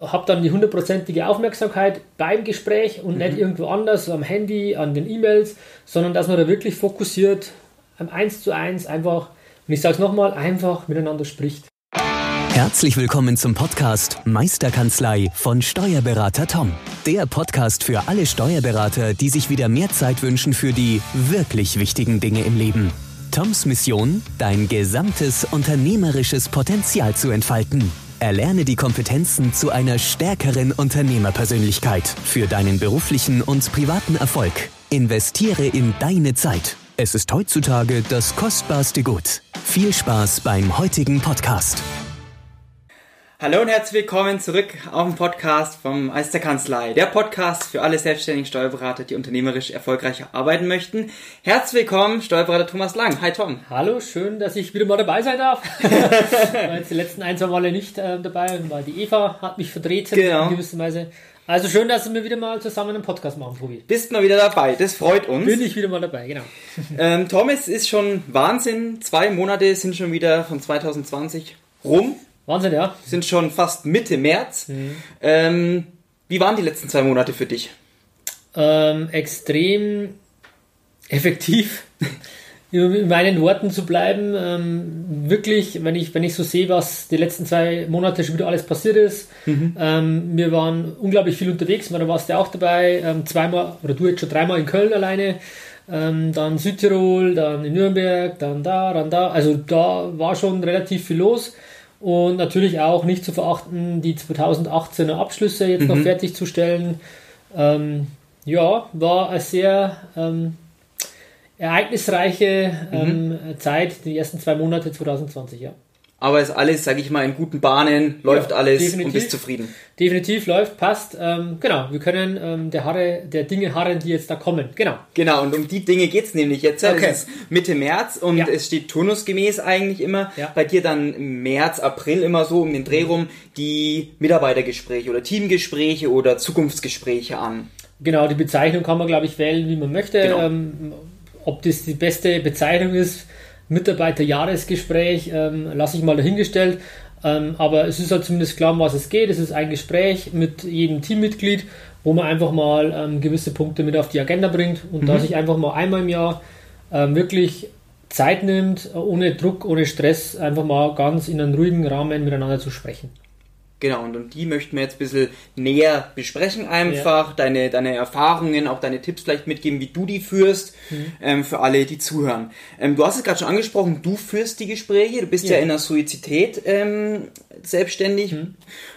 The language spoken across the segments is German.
habe dann die hundertprozentige Aufmerksamkeit beim Gespräch und mhm. nicht irgendwo anders, am Handy, an den E-Mails, sondern dass man da wirklich fokussiert, am Eins zu eins einfach, und ich sage es nochmal, einfach miteinander spricht. Herzlich willkommen zum Podcast Meisterkanzlei von Steuerberater Tom. Der Podcast für alle Steuerberater, die sich wieder mehr Zeit wünschen für die wirklich wichtigen Dinge im Leben. Toms Mission, dein gesamtes unternehmerisches Potenzial zu entfalten. Erlerne die Kompetenzen zu einer stärkeren Unternehmerpersönlichkeit für deinen beruflichen und privaten Erfolg. Investiere in deine Zeit. Es ist heutzutage das kostbarste Gut. Viel Spaß beim heutigen Podcast. Hallo und herzlich willkommen zurück auf dem Podcast vom Meisterkanzlei. Der Podcast für alle selbstständigen Steuerberater, die unternehmerisch erfolgreich arbeiten möchten. Herzlich willkommen, Steuerberater Thomas Lang. Hi Tom. Hallo, schön, dass ich wieder mal dabei sein darf. war jetzt die letzten ein, zwei Male nicht äh, dabei, weil die Eva hat mich vertreten genau. in gewisser Weise. Also schön, dass wir wieder mal zusammen einen Podcast machen, Tobi. Bist mal wieder dabei, das freut uns. Bin ich wieder mal dabei, genau. Ähm, Tom, es ist schon Wahnsinn. Zwei Monate sind schon wieder von 2020 rum. Wahnsinn, ja. Sind schon fast Mitte März. Mhm. Ähm, wie waren die letzten zwei Monate für dich? Ähm, extrem effektiv. in meinen Worten zu bleiben. Ähm, wirklich, wenn ich, wenn ich so sehe, was die letzten zwei Monate schon wieder alles passiert ist. Mhm. Ähm, wir waren unglaublich viel unterwegs, da warst du ja auch dabei. Ähm, zweimal, oder du jetzt schon dreimal in Köln alleine. Ähm, dann Südtirol, dann in Nürnberg, dann da, dann da. Also da war schon relativ viel los. Und natürlich auch nicht zu verachten, die 2018er Abschlüsse jetzt mhm. noch fertigzustellen. Ähm, ja, war eine sehr ähm, ereignisreiche ähm, mhm. Zeit, die ersten zwei Monate 2020, ja. Aber ist alles, sage ich mal, in guten Bahnen, läuft ja, alles definitiv, und bist zufrieden. Definitiv läuft, passt. Ähm, genau, wir können ähm, der, Harre, der Dinge harren, die jetzt da kommen. Genau. Genau, und um die Dinge geht's nämlich jetzt. Okay. Es ist Mitte März und ja. es steht turnusgemäß eigentlich immer ja. bei dir dann März, April immer so um den Dreh rum die Mitarbeitergespräche oder Teamgespräche oder Zukunftsgespräche an. Genau, die Bezeichnung kann man, glaube ich, wählen, wie man möchte. Genau. Ähm, ob das die beste Bezeichnung ist, Mitarbeiterjahresgespräch, ähm, lasse ich mal dahingestellt. Ähm, aber es ist halt zumindest klar, um was es geht. Es ist ein Gespräch mit jedem Teammitglied, wo man einfach mal ähm, gewisse Punkte mit auf die Agenda bringt und mhm. da sich einfach mal einmal im Jahr ähm, wirklich Zeit nimmt, ohne Druck, ohne Stress, einfach mal ganz in einem ruhigen Rahmen miteinander zu sprechen. Genau, und, und die möchten wir jetzt ein bisschen näher besprechen einfach, ja. deine, deine Erfahrungen, auch deine Tipps vielleicht mitgeben, wie du die führst, mhm. ähm, für alle, die zuhören. Ähm, du hast es gerade schon angesprochen, du führst die Gespräche, du bist ja, ja in der Suizität ähm, selbstständig mhm.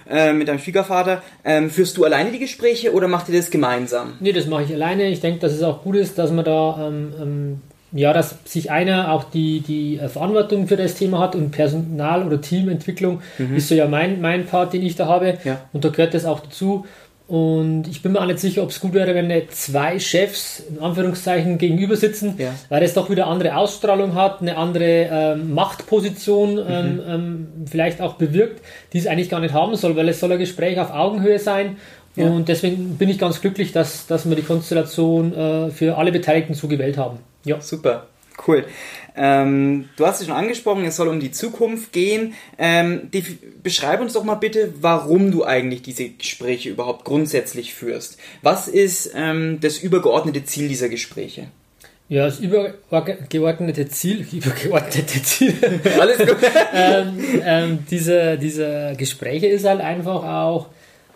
äh, mit deinem Schwiegervater. Ähm, führst du alleine die Gespräche oder macht ihr das gemeinsam? Nee, das mache ich alleine. Ich denke, dass es auch gut ist, dass man da ähm, ähm ja, dass sich einer auch die, die äh, Verantwortung für das Thema hat und Personal- oder Teamentwicklung mhm. ist so ja mein, mein Part, den ich da habe. Ja. Und da gehört das auch dazu. Und ich bin mir auch nicht sicher, ob es gut wäre, wenn zwei Chefs in Anführungszeichen gegenüber sitzen, ja. weil das doch wieder andere Ausstrahlung hat, eine andere ähm, Machtposition mhm. ähm, ähm, vielleicht auch bewirkt, die es eigentlich gar nicht haben soll, weil es soll ein Gespräch auf Augenhöhe sein. Ja. Und deswegen bin ich ganz glücklich, dass, dass wir die Konstellation äh, für alle Beteiligten so gewählt haben. Ja. Super. Cool. Ähm, du hast es schon angesprochen, es soll um die Zukunft gehen. Ähm, die, beschreib uns doch mal bitte, warum du eigentlich diese Gespräche überhaupt grundsätzlich führst. Was ist ähm, das übergeordnete Ziel dieser Gespräche? Ja, das übergeordnete Ziel, übergeordnete Ziel, alles gut. ähm, ähm, diese, diese Gespräche ist halt einfach auch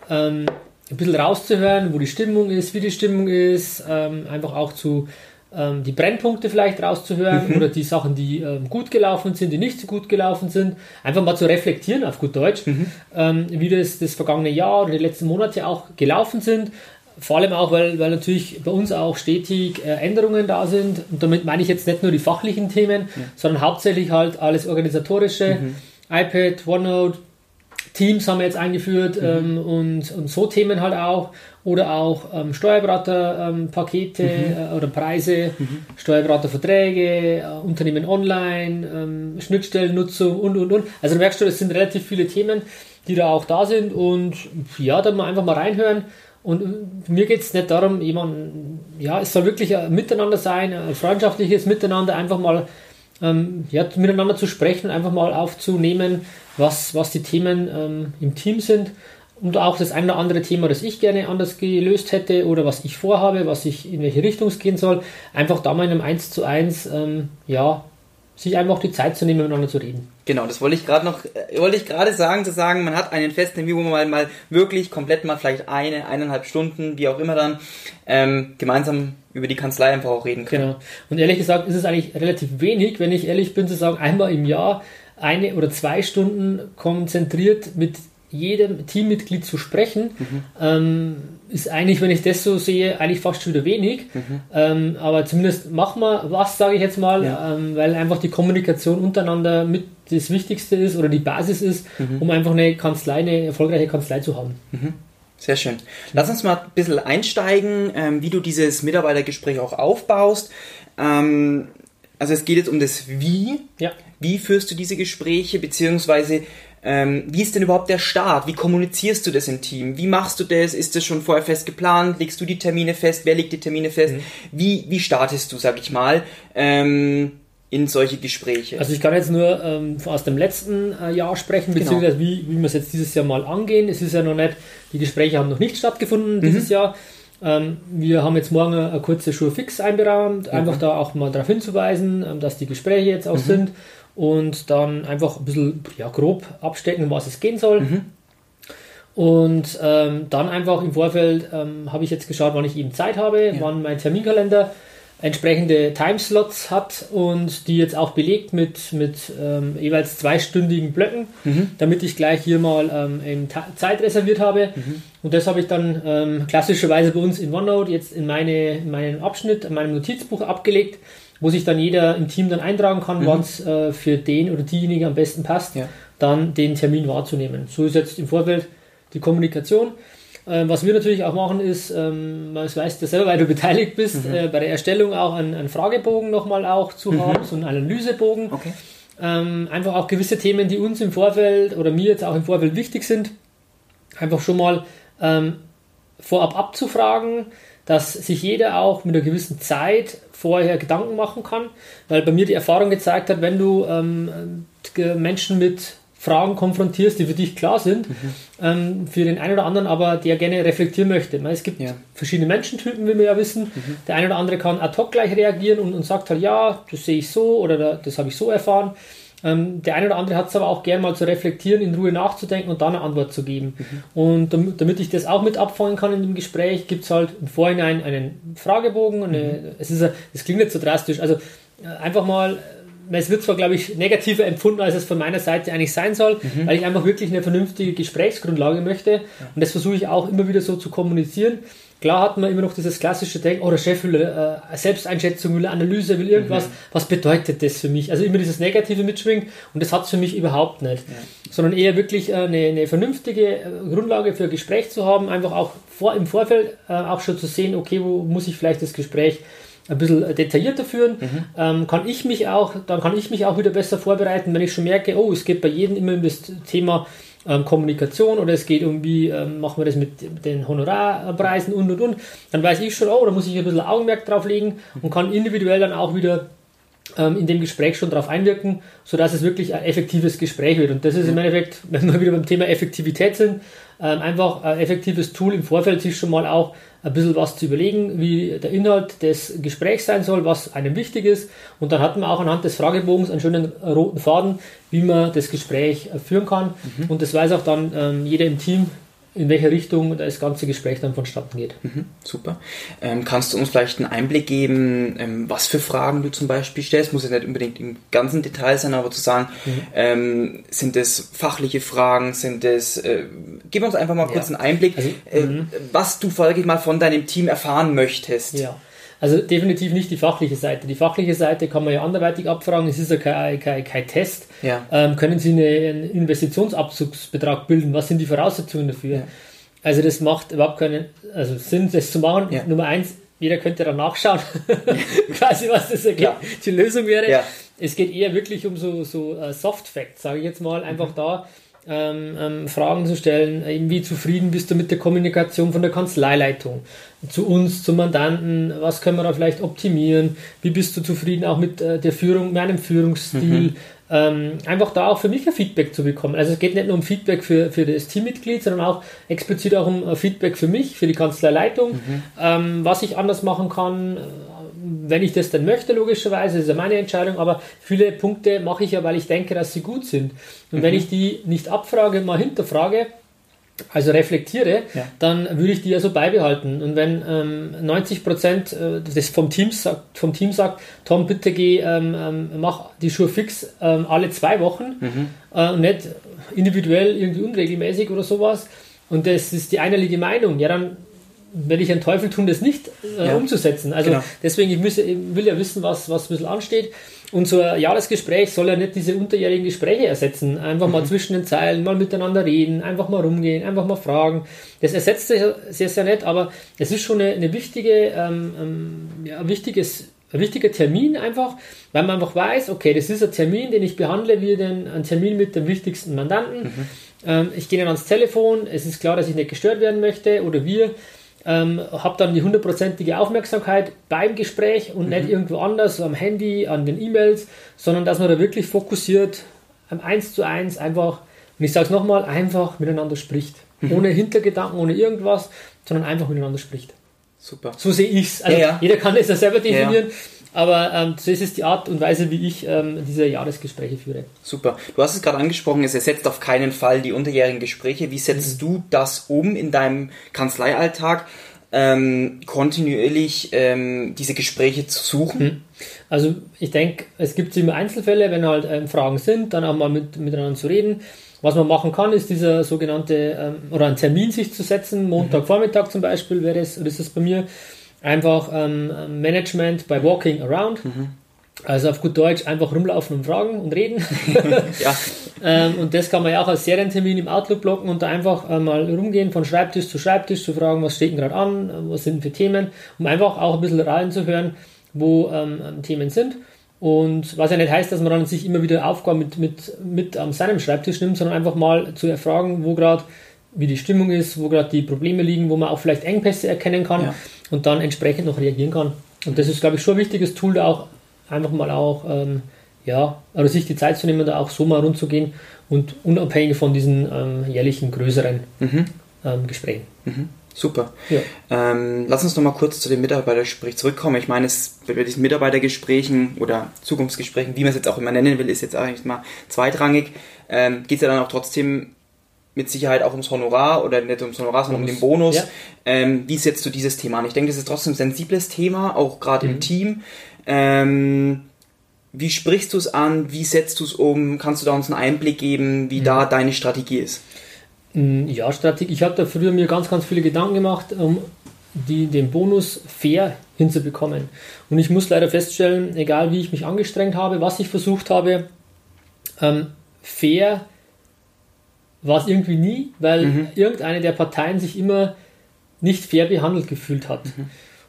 ähm, ein bisschen rauszuhören, wo die Stimmung ist, wie die Stimmung ist, ähm, einfach auch zu ähm, die Brennpunkte vielleicht rauszuhören mhm. oder die Sachen, die ähm, gut gelaufen sind, die nicht so gut gelaufen sind, einfach mal zu reflektieren auf gut Deutsch, mhm. ähm, wie das das vergangene Jahr oder die letzten Monate auch gelaufen sind. Vor allem auch, weil, weil natürlich bei uns auch stetig äh, Änderungen da sind. Und damit meine ich jetzt nicht nur die fachlichen Themen, ja. sondern hauptsächlich halt alles organisatorische. Mhm. iPad, OneNote, Teams haben wir jetzt eingeführt mhm. ähm, und, und so Themen halt auch. Oder auch ähm, Steuerberaterpakete ähm, mhm. äh, oder Preise, mhm. Steuerberaterverträge, äh, Unternehmen online, ähm, Schnittstellennutzung und und und. Also du merkst du, es sind relativ viele Themen, die da auch da sind und ja, da mal einfach mal reinhören. Und äh, mir geht es nicht darum, jemand, ja, es soll wirklich ein Miteinander sein, ein freundschaftliches Miteinander, einfach mal ähm, ja, miteinander zu sprechen, einfach mal aufzunehmen, was, was die Themen ähm, im Team sind und auch das ein oder andere Thema, das ich gerne anders gelöst hätte oder was ich vorhabe, was ich in welche Richtung es gehen soll, einfach da mal in einem 1 zu 1, ähm, ja, sich einfach die Zeit zu nehmen, miteinander zu reden. Genau, das wollte ich gerade noch, äh, wollte ich gerade sagen, zu sagen, man hat einen festen Termin, wo man mal, mal wirklich komplett mal vielleicht eine, eineinhalb Stunden, wie auch immer dann, ähm, gemeinsam über die Kanzlei einfach auch reden kann. Genau. Und ehrlich gesagt ist es eigentlich relativ wenig, wenn ich ehrlich bin, zu sagen, einmal im Jahr eine oder zwei Stunden konzentriert mit jedem Teammitglied zu sprechen, mhm. ähm, ist eigentlich, wenn ich das so sehe, eigentlich fast schon wieder wenig. Mhm. Ähm, aber zumindest machen wir was, sage ich jetzt mal, ja. ähm, weil einfach die Kommunikation untereinander mit das Wichtigste ist oder die Basis ist, mhm. um einfach eine Kanzlei, eine erfolgreiche Kanzlei zu haben. Mhm. Sehr schön. Lass uns mal ein bisschen einsteigen, ähm, wie du dieses Mitarbeitergespräch auch aufbaust. Ähm, also es geht jetzt um das Wie. Ja. Wie führst du diese Gespräche, beziehungsweise ähm, wie ist denn überhaupt der Start? Wie kommunizierst du das im Team? Wie machst du das? Ist das schon vorher fest geplant? Legst du die Termine fest? Wer legt die Termine fest? Mhm. Wie, wie startest du, sag ich mal, ähm, in solche Gespräche? Also ich kann jetzt nur ähm, aus dem letzten äh, Jahr sprechen, genau. beziehungsweise genau. wie, wie wir es jetzt dieses Jahr mal angehen. Es ist ja noch nicht, die Gespräche haben noch nicht stattgefunden mhm. dieses Jahr. Ähm, wir haben jetzt morgen eine, kurze Schuhe fix einberahmt, mhm. einfach da auch mal darauf hinzuweisen, ähm, dass die Gespräche jetzt auch mhm. sind und dann einfach ein bisschen ja, grob abstecken, um was es gehen soll. Mhm. Und ähm, dann einfach im Vorfeld ähm, habe ich jetzt geschaut, wann ich eben Zeit habe, ja. wann mein Terminkalender entsprechende Timeslots hat und die jetzt auch belegt mit, mit ähm, jeweils zweistündigen Blöcken, mhm. damit ich gleich hier mal ähm, Zeit reserviert habe. Mhm. Und das habe ich dann ähm, klassischerweise bei uns in OneNote jetzt in, meine, in meinen Abschnitt, in meinem Notizbuch abgelegt wo sich dann jeder im Team dann eintragen kann, mhm. wann es äh, für den oder diejenige am besten passt, ja. dann den Termin wahrzunehmen. So ist jetzt im Vorfeld die Kommunikation. Ähm, was wir natürlich auch machen ist, ähm, das weißt du selber, weil du beteiligt bist, mhm. äh, bei der Erstellung auch einen, einen Fragebogen nochmal auch zu mhm. haben, so einen Analysebogen. Okay. Ähm, einfach auch gewisse Themen, die uns im Vorfeld oder mir jetzt auch im Vorfeld wichtig sind, einfach schon mal ähm, vorab abzufragen, dass sich jeder auch mit einer gewissen Zeit vorher Gedanken machen kann, weil bei mir die Erfahrung gezeigt hat, wenn du ähm, Menschen mit Fragen konfrontierst, die für dich klar sind, mhm. ähm, für den einen oder anderen aber, der gerne reflektieren möchte. Es gibt ja. verschiedene Menschentypen, wie wir ja wissen. Mhm. Der eine oder andere kann ad hoc gleich reagieren und, und sagt halt, ja, das sehe ich so oder das habe ich so erfahren. Ähm, der eine oder andere hat es aber auch gern mal zu reflektieren, in Ruhe nachzudenken und dann eine Antwort zu geben. Mhm. Und damit, damit, ich das auch mit abfangen kann in dem Gespräch, gibt es halt im Vorhinein einen Fragebogen. Eine, mhm. es, ist, es klingt nicht so drastisch. Also äh, einfach mal es wird zwar, glaube ich, negativer empfunden, als es von meiner Seite eigentlich sein soll, mhm. weil ich einfach wirklich eine vernünftige Gesprächsgrundlage möchte. Und das versuche ich auch immer wieder so zu kommunizieren. Klar hat man immer noch dieses klassische Denken, oh, der Chef will äh, Selbsteinschätzung, will Analyse, will irgendwas. Mhm. Was bedeutet das für mich? Also immer dieses Negative mitschwingt und das hat es für mich überhaupt nicht. Ja. Sondern eher wirklich äh, eine, eine, vernünftige äh, Grundlage für ein Gespräch zu haben, einfach auch vor, im Vorfeld äh, auch schon zu sehen, okay, wo muss ich vielleicht das Gespräch ein bisschen detaillierter führen, mhm. ähm, kann ich mich auch, dann kann ich mich auch wieder besser vorbereiten, wenn ich schon merke, oh, es geht bei jedem immer um das Thema ähm, Kommunikation oder es geht um, wie ähm, machen wir das mit den Honorarpreisen und und und, dann weiß ich schon, oh, da muss ich ein bisschen Augenmerk drauf legen und kann individuell dann auch wieder ähm, in dem Gespräch schon darauf einwirken, sodass es wirklich ein effektives Gespräch wird. Und das ist im Endeffekt, wenn wir wieder beim Thema Effektivität sind, ähm, einfach ein effektives Tool im Vorfeld sich schon mal auch ein bisschen was zu überlegen, wie der Inhalt des Gesprächs sein soll, was einem wichtig ist. Und dann hat man auch anhand des Fragebogens einen schönen roten Faden, wie man das Gespräch führen kann. Mhm. Und das weiß auch dann ähm, jeder im Team, in welche Richtung das ganze Gespräch dann vonstatten geht. Mhm, super. Ähm, kannst du uns vielleicht einen Einblick geben, ähm, was für Fragen du zum Beispiel stellst? Muss ja nicht unbedingt im ganzen Detail sein, aber zu sagen, mhm. ähm, sind es fachliche Fragen, sind es, äh, gib uns einfach mal kurz ja. einen Einblick, also, äh, mhm. was du, folglich mal, von deinem Team erfahren möchtest. Ja. Also definitiv nicht die fachliche Seite. Die fachliche Seite kann man ja anderweitig abfragen. Es ist ja kein, kein, kein Test. Ja. Ähm, können Sie eine, einen Investitionsabzugsbetrag bilden? Was sind die Voraussetzungen dafür? Ja. Also das macht überhaupt keinen also Sinn, das zu machen. Ja. Nummer eins, jeder könnte dann nachschauen, quasi was das ja. die Lösung wäre. Es geht eher wirklich um so, so uh, Soft Facts, sage ich jetzt mal, einfach mhm. da ähm, ähm, Fragen zu stellen, eben wie zufrieden bist du mit der Kommunikation von der Kanzleileitung zu uns, zum Mandanten, was können wir da vielleicht optimieren, wie bist du zufrieden auch mit äh, der Führung, mit einem Führungsstil, mhm. ähm, einfach da auch für mich ein Feedback zu bekommen. Also es geht nicht nur um Feedback für, für das Teammitglied, sondern auch explizit auch um Feedback für mich, für die Kanzleileitung, mhm. ähm, was ich anders machen kann, wenn ich das dann möchte, logischerweise, das ist ja meine Entscheidung, aber viele Punkte mache ich ja, weil ich denke, dass sie gut sind. Und mhm. wenn ich die nicht abfrage, mal hinterfrage, also reflektiere, ja. dann würde ich die ja so beibehalten. Und wenn ähm, 90 Prozent äh, des vom Team sagt, vom Team sagt, Tom, bitte geh, ähm, ähm, mach die Schuhe fix ähm, alle zwei Wochen mhm. äh, und nicht individuell irgendwie unregelmäßig oder sowas. Und das ist die einhellige Meinung. Ja, dann werde ich einen Teufel tun, das nicht äh, ja. umzusetzen. Also genau. deswegen, ich, muss, ich will ja wissen, was, was ein bisschen ansteht. Und so ein Jahresgespräch soll ja nicht diese unterjährigen Gespräche ersetzen. Einfach mhm. mal zwischen den Zeilen, mal miteinander reden, einfach mal rumgehen, einfach mal fragen. Das ersetzt sich sehr, sehr nett, aber es ist schon eine, eine wichtige, ähm, ähm, ja, wichtiges, ein wichtiger Termin einfach, weil man einfach weiß, okay, das ist ein Termin, den ich behandle wie den, ein Termin mit dem wichtigsten Mandanten. Mhm. Ähm, ich gehe dann ans Telefon, es ist klar, dass ich nicht gestört werden möchte oder wir ähm, habe dann die hundertprozentige Aufmerksamkeit beim Gespräch und mhm. nicht irgendwo anders, am Handy, an den E-Mails, sondern dass man da wirklich fokussiert, am Eins zu eins einfach, und ich sage es nochmal, einfach miteinander spricht. Mhm. Ohne Hintergedanken, ohne irgendwas, sondern einfach miteinander spricht. Super. So sehe ich es. Also ja, ja. Jeder kann es ja selber definieren. Ja, aber ähm, das ist die Art und Weise, wie ich ähm, diese Jahresgespräche führe. Super. Du hast es gerade angesprochen, es ersetzt auf keinen Fall die unterjährigen Gespräche. Wie setzt mhm. du das um in deinem Kanzleialltag? Ähm, kontinuierlich ähm, diese Gespräche zu suchen? Mhm. Also ich denke, es gibt immer Einzelfälle, wenn halt ähm, Fragen sind, dann auch mal mit, miteinander zu reden. Was man machen kann, ist dieser sogenannte, ähm, oder einen Termin sich zu setzen, Montagvormittag zum Beispiel wäre das, oder ist das bei mir, einfach ähm, Management by Walking Around. Mhm. Also auf gut Deutsch einfach rumlaufen und fragen und reden. ja. ähm, und das kann man ja auch als Serientermin im Outlook blocken und da einfach äh, mal rumgehen von Schreibtisch zu Schreibtisch zu fragen, was steht denn gerade an, was sind für Themen, um einfach auch ein bisschen reinzuhören, wo ähm, Themen sind. Und was ja nicht heißt, dass man dann sich immer wieder Aufgaben mit, mit, mit an seinem Schreibtisch nimmt, sondern einfach mal zu erfragen, wo gerade wie die Stimmung ist, wo gerade die Probleme liegen, wo man auch vielleicht Engpässe erkennen kann ja. Und dann entsprechend noch reagieren kann. Und das ist, glaube ich, schon ein wichtiges Tool, da auch einfach mal auch, ähm, ja, also sich die Zeit zu nehmen, da auch so mal rumzugehen und unabhängig von diesen ähm, jährlichen größeren mhm. ähm, Gesprächen. Mhm. Super. Ja. Ähm, lass uns noch mal kurz zu dem Mitarbeitergespräch zurückkommen. Ich meine, es, bei diesen Mitarbeitergesprächen oder Zukunftsgesprächen, wie man es jetzt auch immer nennen will, ist jetzt eigentlich mal zweitrangig. Ähm, Geht es ja dann auch trotzdem mit Sicherheit auch ums Honorar oder nicht ums Honorar, sondern um den Bonus. Ja. Ähm, wie setzt du dieses Thema an? Ich denke, das ist trotzdem ein sensibles Thema, auch gerade mhm. im Team. Ähm, wie sprichst du es an? Wie setzt du es um? Kannst du da uns einen Einblick geben, wie mhm. da deine Strategie ist? Mm, ja, Strategie. Ich habe da früher mir ganz, ganz viele Gedanken gemacht, um die, den Bonus fair hinzubekommen. Und ich muss leider feststellen, egal wie ich mich angestrengt habe, was ich versucht habe, ähm, fair war es irgendwie nie, weil mhm. irgendeine der Parteien sich immer nicht fair behandelt gefühlt hat. Mhm.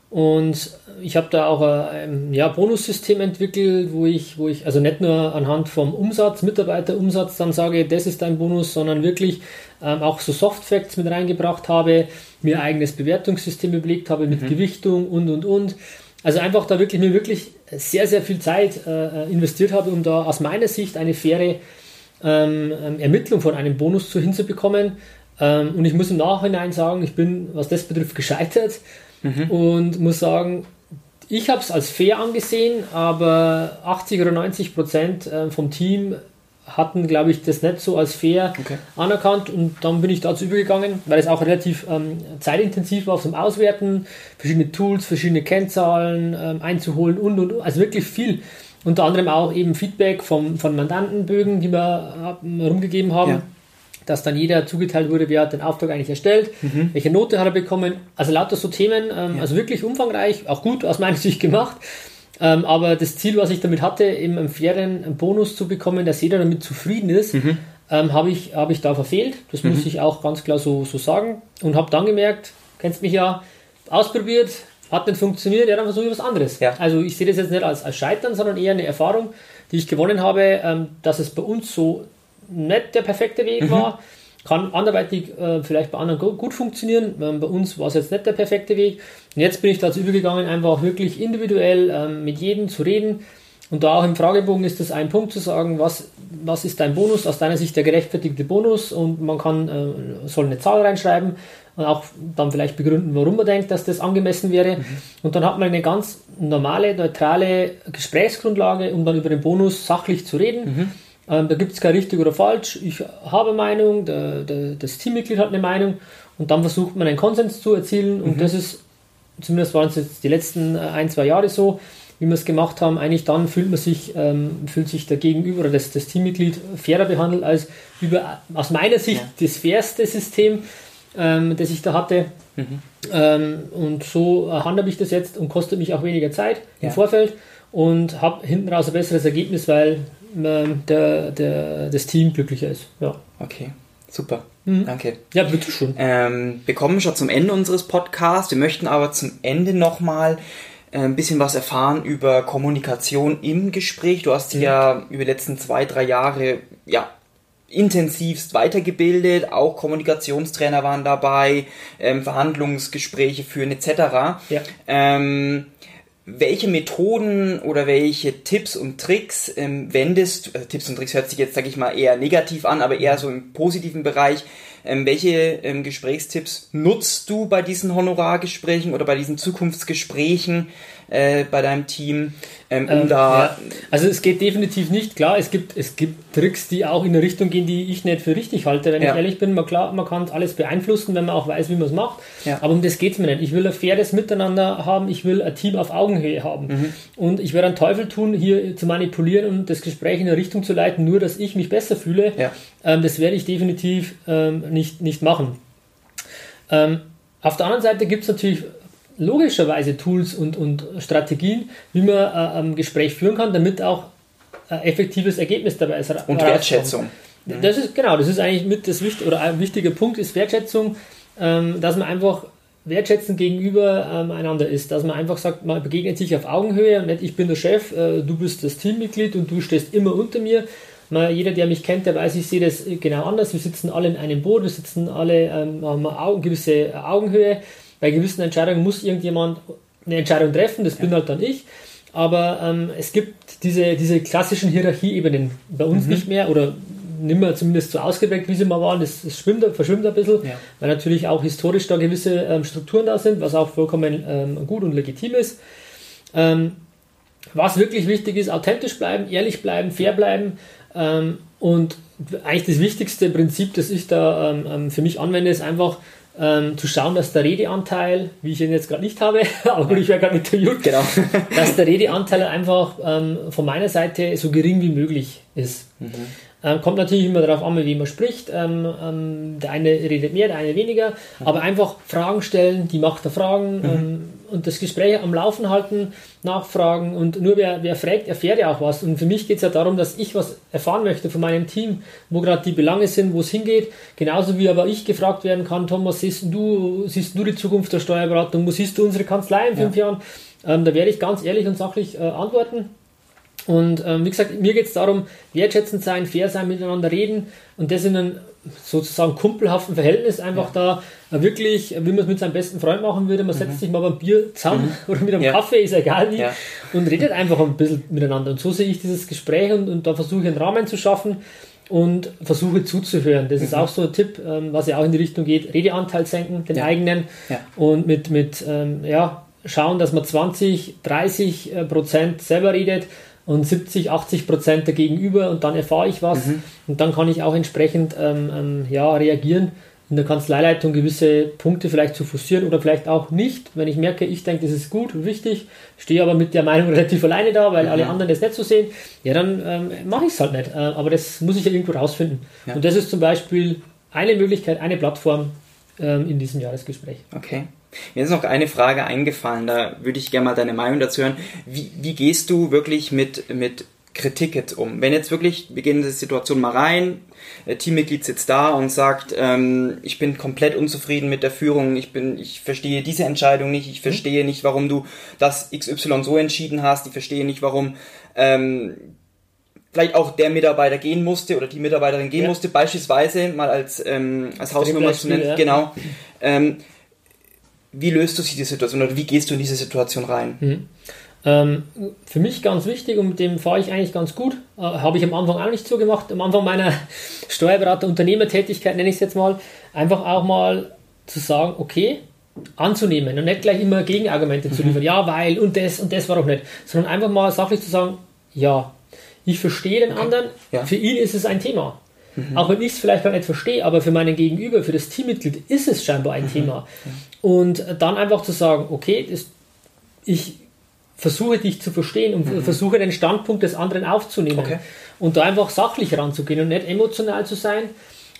Und ich habe da auch ein ja, Bonussystem entwickelt, wo ich, wo ich also nicht nur anhand vom Umsatz, Mitarbeiterumsatz dann sage, das ist dein Bonus, sondern wirklich ähm, auch so Softfacts mit reingebracht habe, mir ein eigenes Bewertungssystem überlegt habe mit mhm. Gewichtung und und und. Also einfach da wirklich mir wirklich sehr, sehr viel Zeit äh, investiert habe, um da aus meiner Sicht eine faire ähm, ähm, Ermittlung von einem Bonus zu hinzubekommen. Ähm, und ich muss im Nachhinein sagen, ich bin, was das betrifft, gescheitert mhm. und muss sagen, ich habe es als fair angesehen, aber 80 oder 90 Prozent äh, vom Team hatten, glaube ich, das nicht so als fair okay. anerkannt und dann bin ich dazu übergegangen, weil es auch relativ ähm, zeitintensiv war zum Auswerten, verschiedene Tools, verschiedene Kennzahlen ähm, einzuholen und und also wirklich viel. Unter anderem auch eben Feedback vom, von Mandantenbögen, die wir rumgegeben haben. Ja. Dass dann jeder zugeteilt wurde, wer hat den Auftrag eigentlich erstellt, mhm. welche Note hat er bekommen. Also lauter so Themen, ähm, ja. also wirklich umfangreich, auch gut aus meiner Sicht gemacht. Ähm, aber das Ziel, was ich damit hatte, eben einen fairen Bonus zu bekommen, dass jeder damit zufrieden ist, mhm. ähm, habe ich, hab ich da verfehlt. Das mhm. muss ich auch ganz klar so, so sagen. Und habe dann gemerkt, kennst mich ja, ausprobiert, hat nicht funktioniert, ja, dann versuche ich was anderes. Ja. Also ich sehe das jetzt nicht als, als Scheitern, sondern eher eine Erfahrung, die ich gewonnen habe, ähm, dass es bei uns so nicht der perfekte Weg mhm. war. Kann anderweitig äh, vielleicht bei anderen gut funktionieren. Ähm, bei uns war es jetzt nicht der perfekte Weg. Und jetzt bin ich dazu übergegangen, einfach wirklich individuell ähm, mit jedem zu reden, Und da auch im Fragebogen ist das ein Punkt zu sagen, was, was ist dein Bonus, aus deiner Sicht der gerechtfertigte Bonus und man kann, äh, soll eine Zahl reinschreiben und auch dann vielleicht begründen, warum man denkt, dass das angemessen wäre. Mhm. Und dann hat man eine ganz normale, neutrale Gesprächsgrundlage, um dann über den Bonus sachlich zu reden. Mhm. Ähm, da gibt es kein richtig oder falsch. Ich habe eine Meinung, der, der, das Teammitglied hat eine Meinung und dann versucht man einen Konsens zu erzielen. Und mhm. das ist, zumindest waren es jetzt die letzten äh, ein, zwei Jahre so, wie wir es gemacht haben, eigentlich dann fühlt man sich, ähm, fühlt sich der Gegenüber oder das, das Teammitglied fairer behandelt als über aus meiner Sicht ja. das fairste System, ähm, das ich da hatte. Mhm. Ähm, und so handhabe ich das jetzt und kostet mich auch weniger Zeit ja. im Vorfeld und habe hinten raus ein besseres Ergebnis, weil ähm, der, der, das Team glücklicher ist. Ja. Okay, super. Mhm. Danke. Ja, bitte schon. Ähm, wir kommen schon zum Ende unseres Podcasts. Wir möchten aber zum Ende nochmal ein bisschen was erfahren über Kommunikation im Gespräch. Du hast dich mhm. ja über die letzten zwei, drei Jahre ja, intensivst weitergebildet, auch Kommunikationstrainer waren dabei, ähm, Verhandlungsgespräche führen etc. Ja. Ähm, welche Methoden oder welche Tipps und Tricks ähm, wendest, äh, Tipps und Tricks hört sich jetzt, sage ich mal, eher negativ an, aber eher so im positiven Bereich, ähm, welche ähm, Gesprächstipps nutzt du bei diesen Honorargesprächen oder bei diesen Zukunftsgesprächen äh, bei deinem Team, ähm, um ähm, da. Ja. Also es geht definitiv nicht, klar, es gibt, es gibt Tricks, die auch in eine Richtung gehen, die ich nicht für richtig halte, wenn ja. ich ehrlich bin. Man, klar, man kann alles beeinflussen, wenn man auch weiß, wie man es macht. Ja. Aber um das geht es mir nicht. Ich will ein faires Miteinander haben, ich will ein Team auf Augenhöhe haben. Mhm. Und ich werde einen Teufel tun, hier zu manipulieren und das Gespräch in eine Richtung zu leiten, nur dass ich mich besser fühle. Ähm, das werde ich definitiv ähm, nicht, nicht machen. Ähm, auf der anderen Seite gibt es natürlich logischerweise Tools und, und Strategien, wie man äh, ein Gespräch führen kann, damit auch ein effektives Ergebnis dabei ist. Und Wertschätzung. Das ist genau, das ist eigentlich mit das wichtige oder ein wichtiger Punkt ist Wertschätzung, ähm, dass man einfach wertschätzend gegenüber ähm, einander ist, dass man einfach sagt, man begegnet sich auf Augenhöhe und nicht ich bin der Chef, äh, du bist das Teammitglied und du stehst immer unter mir. Man, jeder, der mich kennt, der weiß, ich sehe das genau anders. Wir sitzen alle in einem Boot, wir sitzen alle ähm, haben eine gewisse Augenhöhe bei gewissen Entscheidungen muss irgendjemand eine Entscheidung treffen, das ja. bin halt dann ich. Aber ähm, es gibt diese, diese klassischen Hierarchieebenen bei uns mhm. nicht mehr oder nicht mehr zumindest so ausgeprägt, wie sie mal waren. Das, das schwimmt, verschwimmt ein bisschen, ja. weil natürlich auch historisch da gewisse ähm, Strukturen da sind, was auch vollkommen ähm, gut und legitim ist. Ähm, was wirklich wichtig ist, authentisch bleiben, ehrlich bleiben, fair bleiben ähm, und eigentlich das wichtigste Prinzip, das ich da ähm, für mich anwende, ist einfach ähm, zu schauen, dass der Redeanteil, wie ich ihn jetzt gerade nicht habe, aber ich werde gerade interviewt, genau. dass der Redeanteil einfach ähm, von meiner Seite so gering wie möglich ist. Mhm. Ähm, kommt natürlich immer darauf an, wie man spricht. Ähm, ähm, der eine redet mehr, der eine weniger. Mhm. Aber einfach Fragen stellen, die Macht der Fragen mhm. Ähm, und das Gespräch am Laufen halten, nachfragen. Und nur wer, wer fragt, erfährt ja auch was. Und für mich geht es ja darum, dass ich was erfahren möchte von meinem Team, wo gerade die Belange sind, wo es hingeht. Genauso wie aber ich gefragt werden kann, Thomas, siehst du, siehst du die Zukunft der Steuerberatung? Wo siehst du unsere Kanzlei in fünf ja. Jahren? Ähm, da werde ich ganz ehrlich und sachlich äh, antworten. Und ähm, wie gesagt, mir geht es darum, wertschätzend sein, fair sein, miteinander reden und das in einem sozusagen kumpelhaften Verhältnis einfach ja. da äh, wirklich, wie man es mit seinem besten Freund machen würde, man setzt mhm. sich mal beim Bier zusammen mhm. oder mit einem ja. Kaffee, ist egal wie, ja. und redet einfach ein bisschen miteinander. Und so sehe ich dieses Gespräch und, und da versuche ich einen Rahmen zu schaffen und versuche zuzuhören. Das mhm. ist auch so ein Tipp, ähm, was ja auch in die Richtung geht, Redeanteil senken, den eigenen und mit, mit ähm, ja, schauen, dass man 20, 30 äh, Prozent selber redet und 70, 80 Prozent der Gegenüber und dann erfahre ich was mhm. und dann kann ich auch entsprechend ähm, ähm, ja, reagieren, in der Kanzleileitung gewisse Punkte vielleicht zu forcieren oder vielleicht auch nicht, wenn ich merke, ich denke, das ist gut und wichtig, stehe aber mit der Meinung relativ alleine da, weil mhm. alle anderen das nicht so sehen, ja, dann ähm, mache ich es halt nicht. Äh, aber das muss ich ja irgendwo rausfinden. Ja. Und das ist zum Beispiel eine Möglichkeit, eine Plattform ähm, in diesem Jahresgespräch. Okay. Mir ist noch eine Frage eingefallen, da würde ich gerne mal deine Meinung dazu hören. Wie, wie gehst du wirklich mit, mit Kritik jetzt um? Wenn jetzt wirklich, wir gehen in diese Situation mal rein, Teammitglied sitzt da und sagt, ähm, ich bin komplett unzufrieden mit der Führung, ich bin, ich verstehe diese Entscheidung nicht, ich verstehe nicht, warum du das XY so entschieden hast, ich verstehe nicht, warum ähm, vielleicht auch der Mitarbeiter gehen musste oder die Mitarbeiterin gehen ja. musste, beispielsweise mal als, ähm, als Hausnummer zu nennen, ja. genau. Ähm, wie löst du sich die Situation oder wie gehst du in diese Situation rein? Mhm. Ähm, für mich ganz wichtig und mit dem fahre ich eigentlich ganz gut. Äh, Habe ich am Anfang auch nicht so gemacht. Am Anfang meiner Steuerberater-Unternehmertätigkeit nenne ich es jetzt mal. Einfach auch mal zu sagen, okay, anzunehmen und nicht gleich immer Gegenargumente mhm. zu liefern. Ja, weil und das und das war doch nicht. Sondern einfach mal sachlich zu sagen, ja, ich verstehe den okay. anderen, ja. für ihn ist es ein Thema. Mhm. Auch wenn ich es vielleicht gar nicht verstehe, aber für meinen Gegenüber, für das Teammitglied ist es scheinbar ein mhm. Thema. Und dann einfach zu sagen, okay, das, ich versuche dich zu verstehen und mhm. versuche den Standpunkt des anderen aufzunehmen okay. und da einfach sachlich ranzugehen und nicht emotional zu sein.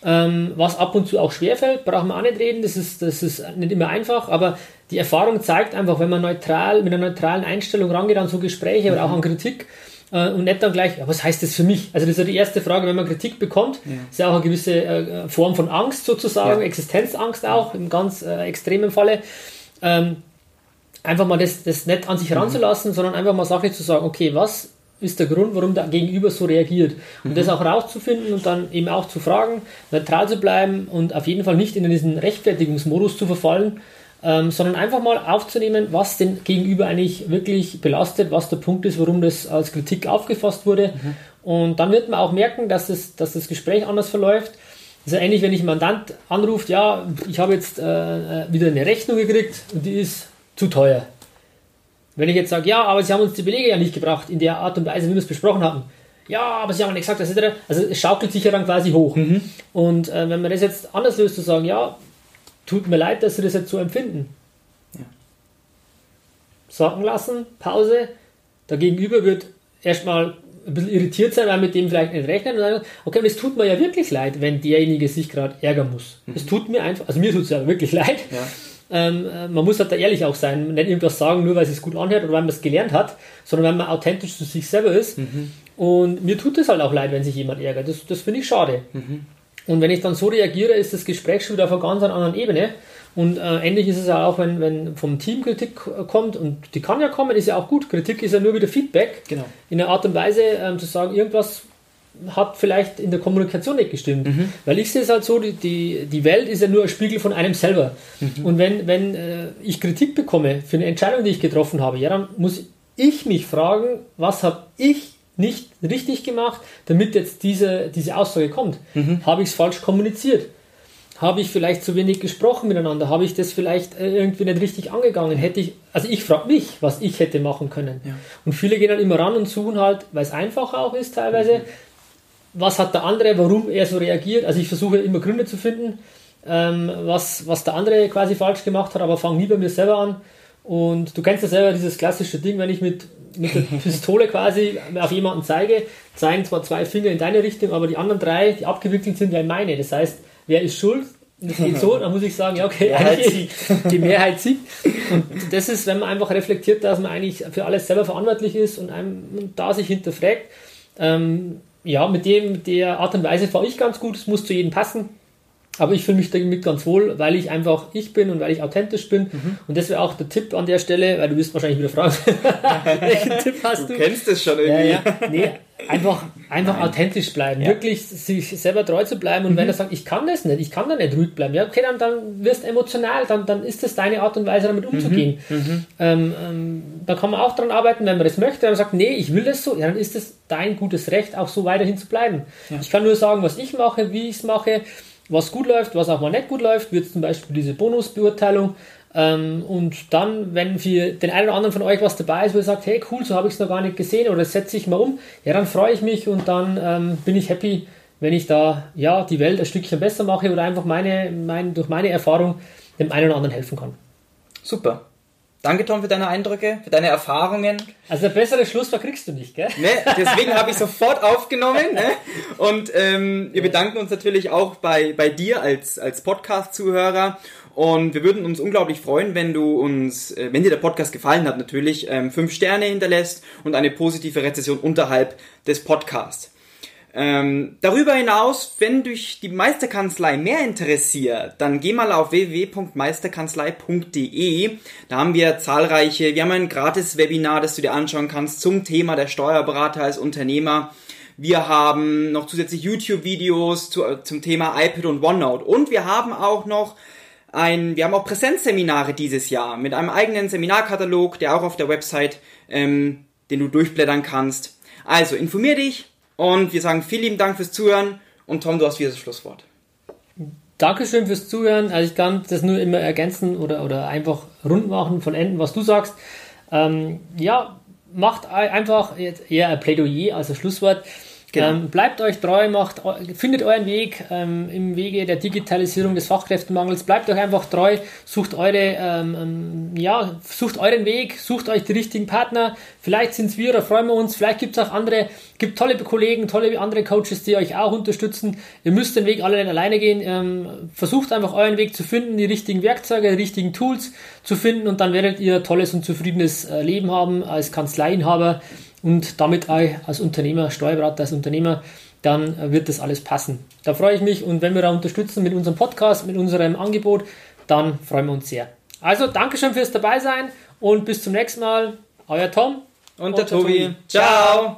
Ähm, was ab und zu auch schwerfällt, brauchen wir auch nicht reden, das ist, das ist nicht immer einfach, aber die Erfahrung zeigt einfach, wenn man neutral, mit einer neutralen Einstellung rangeht an so Gespräche mhm. oder auch an Kritik äh, und nicht dann gleich, ja, was heißt das für mich? Also das ist ja die erste Frage, wenn man Kritik bekommt, ja. ist ja auch eine gewisse äh, Form von Angst sozusagen, ja. Existenzangst auch, im ganz äh, extremen Falle. Ähm, einfach mal das, das nicht an sich heranzulassen, mhm. sondern einfach mal sachlich zu sagen, okay, was ist der Grund, warum der Gegenüber so reagiert. Und mhm. das auch rauszufinden und dann eben auch zu fragen, neutral zu bleiben und auf jeden Fall nicht in diesen Rechtfertigungsmodus zu verfallen, ähm, sondern einfach mal aufzunehmen, was den Gegenüber eigentlich wirklich belastet, was der Punkt ist, warum das als Kritik aufgefasst wurde. Mhm. Und dann wird man auch merken, dass das, dass das Gespräch anders verläuft. Ja ähnlich, wenn ich einen Mandant anruft, ja, ich habe jetzt äh, äh wieder eine Rechnung gekriegt und die ist zu teuer. Wenn ich jetzt sage, ja, aber Sie haben uns die Belege ja nicht gebracht in der Art und Weise, wie wir es besprochen hatten. Ja, aber Sie haben nicht gesagt, etc. Also es schaukelt sich ja dann quasi hoch. Mhm. Und äh, wenn man das jetzt anders löst, zu sagen, ja, tut mir leid, dass Sie das jetzt so empfinden. Ja. Sacken lassen, Pause. Der Gegenüber wird erstmal ein bisschen irritiert sein, weil mit dem vielleicht nicht rechnen und sagen, okay, und es tut mir ja wirklich leid, wenn derjenige sich gerade ärgern muss. Mhm. Es tut mir einfach, also mir tut es ja wirklich leid. Ja. Ähm, äh, man muss halt da ehrlich auch sein, nicht irgendwas sagen, nur weil es gut anhört oder weil man es gelernt hat, sondern weil man authentisch zu sich selber ist. Mhm. Und mir tut es halt auch leid, wenn sich jemand ärgert. Das, das finde ich schade. Mhm. Und wenn ich dann so reagiere, ist das Gespräch schon wieder auf einer ganz anderen Ebene. Und äh, ähnlich ist es ja auch, wenn, wenn vom Team Kritik kommt, und die kann ja kommen, ist ja auch gut. Kritik ist ja nur wieder Feedback. Genau. In der Art und Weise ähm, zu sagen, irgendwas hat vielleicht in der Kommunikation nicht gestimmt. Mhm. Weil ich sehe es halt so, die, die, die Welt ist ja nur ein Spiegel von einem selber. Mhm. Und wenn, wenn äh, ich Kritik bekomme für eine Entscheidung, die ich getroffen habe, ja, dann muss ich mich fragen, was habe ich nicht richtig gemacht, damit jetzt diese, diese Aussage kommt. Mhm. Habe ich es falsch kommuniziert? Habe ich vielleicht zu wenig gesprochen miteinander? Habe ich das vielleicht äh, irgendwie nicht richtig angegangen? Hätte ich, also ich frage mich, was ich hätte machen können. Ja. Und viele gehen dann immer ran und suchen halt, weil es einfacher auch ist teilweise, mhm was hat der andere, warum er so reagiert. Also ich versuche immer Gründe zu finden, ähm, was, was der andere quasi falsch gemacht hat, aber fange nie bei mir selber an. Und du kennst ja selber dieses klassische Ding, wenn ich mit, mit der Pistole quasi auf jemanden zeige, zeigen zwar zwei Finger in deine Richtung, aber die anderen drei, die abgewickelt sind, ja in meine. Das heißt, wer ist schuld? Das geht so, dann muss ich sagen, ja, okay, eigentlich die Mehrheit siegt. Und das ist, wenn man einfach reflektiert, dass man eigentlich für alles selber verantwortlich ist und einem da sich hinterfragt, ähm, ja, mit dem, mit der Art und Weise fahre ich ganz gut. Es muss zu jedem passen. Aber ich fühle mich damit ganz wohl, weil ich einfach ich bin und weil ich authentisch bin. Mhm. Und das wäre auch der Tipp an der Stelle, weil du wirst wahrscheinlich wieder fragen, welchen Tipp hast du? Du kennst es schon irgendwie. Ja, ja. Nee, einfach, einfach authentisch bleiben. Ja. Wirklich sich selber treu zu bleiben. Und mhm. wenn er sagt, ich kann das nicht, ich kann da nicht ruhig bleiben, ja, okay, dann, dann wirst du emotional, dann, dann ist das deine Art und Weise, damit mhm. umzugehen. Mhm. Ähm, ähm, da kann man auch dran arbeiten, wenn man das möchte. Wenn man sagt, nee, ich will das so, ja, dann ist es dein gutes Recht, auch so weiterhin zu bleiben. Ich kann nur sagen, was ich mache, wie ich es mache was gut läuft, was auch mal nicht gut läuft, wird zum Beispiel diese Bonusbeurteilung. Ähm, und dann, wenn für den einen oder anderen von euch was dabei ist, wo ihr sagt, hey cool, so habe ich es noch gar nicht gesehen oder setze ich mal um, ja, dann freue ich mich und dann ähm, bin ich happy, wenn ich da ja die Welt ein Stückchen besser mache oder einfach meine, mein, durch meine Erfahrung dem einen oder anderen helfen kann. Super. Danke, Tom, für deine Eindrücke, für deine Erfahrungen. Also ein besseres Schlusswort kriegst du nicht, gell? Ne, deswegen habe ich sofort aufgenommen. Ne? Und ähm, wir bedanken uns natürlich auch bei, bei dir als, als Podcast-Zuhörer. Und wir würden uns unglaublich freuen, wenn du uns, äh, wenn dir der Podcast gefallen hat, natürlich ähm, fünf Sterne hinterlässt und eine positive Rezession unterhalb des Podcasts. Ähm, darüber hinaus, wenn dich die Meisterkanzlei mehr interessiert, dann geh mal auf www.meisterkanzlei.de. Da haben wir zahlreiche, wir haben ein gratis Webinar, das du dir anschauen kannst zum Thema der Steuerberater als Unternehmer. Wir haben noch zusätzlich YouTube-Videos zu, zum Thema iPad und OneNote. Und wir haben auch noch ein, wir haben auch Präsenzseminare dieses Jahr mit einem eigenen Seminarkatalog, der auch auf der Website, ähm, den du durchblättern kannst. Also informier dich und wir sagen vielen lieben Dank fürs Zuhören und Tom, du hast wieder das Schlusswort. Dankeschön fürs Zuhören. Also ich kann das nur immer ergänzen oder, oder einfach rund machen, vollenden, was du sagst. Ähm, ja, macht einfach eher ein Plädoyer als ein Schlusswort. Genau. Ähm, bleibt euch treu, macht, findet euren Weg ähm, im Wege der Digitalisierung des Fachkräftemangels. Bleibt euch einfach treu, sucht eure, ähm, ähm ja, sucht euren Weg, sucht euch die richtigen Partner. Vielleicht sind es wir, da freuen wir uns. Vielleicht gibt es auch andere, gibt tolle Kollegen, tolle andere Coaches, die euch auch unterstützen. Ihr müsst den Weg alle nicht alleine gehen. Ähm, versucht einfach euren Weg zu finden, die richtigen Werkzeuge, die richtigen Tools zu finden und dann werdet ihr tolles und zufriedenes äh, Leben haben als Kanzleiinhaber und damit auch als Unternehmer, Steuerberater, als Unternehmer, dann wird das alles passen. Da freue ich mich und wenn wir da unterstützen mit unserem Podcast, mit unserem Angebot, dann freuen wir uns sehr. Also, Dankeschön fürs Dabeisein und bis zum nächsten Mal. Euer Tom und, und der, Tobi. Tobi. Ciao.